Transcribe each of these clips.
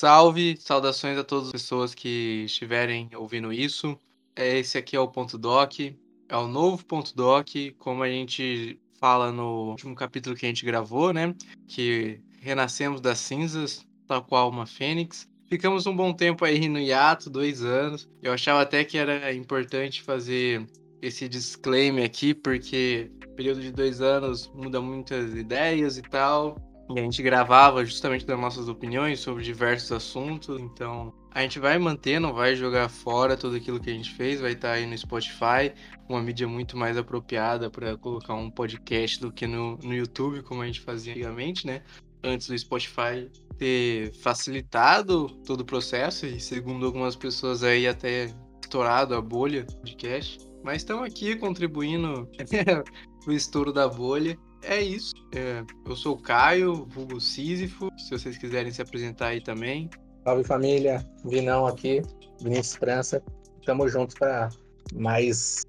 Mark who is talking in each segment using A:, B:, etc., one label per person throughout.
A: Salve, saudações a todas as pessoas que estiverem ouvindo isso. Esse aqui é o Ponto Doc, é o novo Ponto Doc, como a gente fala no último capítulo que a gente gravou, né? Que renascemos das cinzas, tal qual uma fênix. Ficamos um bom tempo aí no hiato, dois anos. Eu achava até que era importante fazer esse disclaimer aqui, porque período de dois anos muda muitas ideias e tal. E a gente gravava justamente das nossas opiniões sobre diversos assuntos. Então, a gente vai manter, não vai jogar fora tudo aquilo que a gente fez. Vai estar aí no Spotify, uma mídia muito mais apropriada para colocar um podcast do que no, no YouTube, como a gente fazia antigamente, né? Antes do Spotify ter facilitado todo o processo e, segundo algumas pessoas aí, até estourado a bolha de cash. Mas estamos aqui contribuindo pro estouro da bolha. É isso. É, eu sou o Caio, vulgo Sísifo. Se vocês quiserem se apresentar aí também.
B: Salve família, Vinão aqui, Vinícius França. Tamo juntos para mais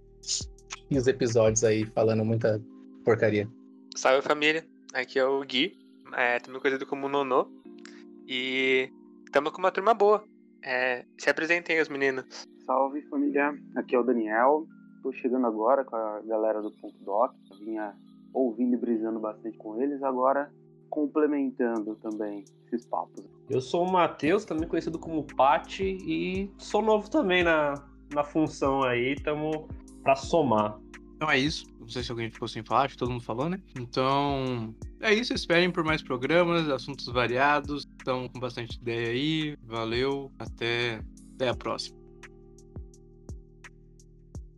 B: os episódios aí, falando muita porcaria.
C: Salve família, aqui é o Gui, é, também conhecido como Nonô. E estamos com uma turma boa. É, se apresentem os meninos.
D: Salve família, aqui é o Daniel. Tô chegando agora com a galera do Ponto Doc. Vinha ouvindo e brisando bastante com eles, agora complementando também esses papos.
E: Eu sou o Matheus, também conhecido como Pati, e sou novo também na, na função aí, estamos para somar.
A: Então é isso. Não sei se alguém ficou sem falar, acho que todo mundo falou, né? Então é isso. Esperem por mais programas, assuntos variados. Estão com bastante ideia aí. Valeu. Até, até a próxima.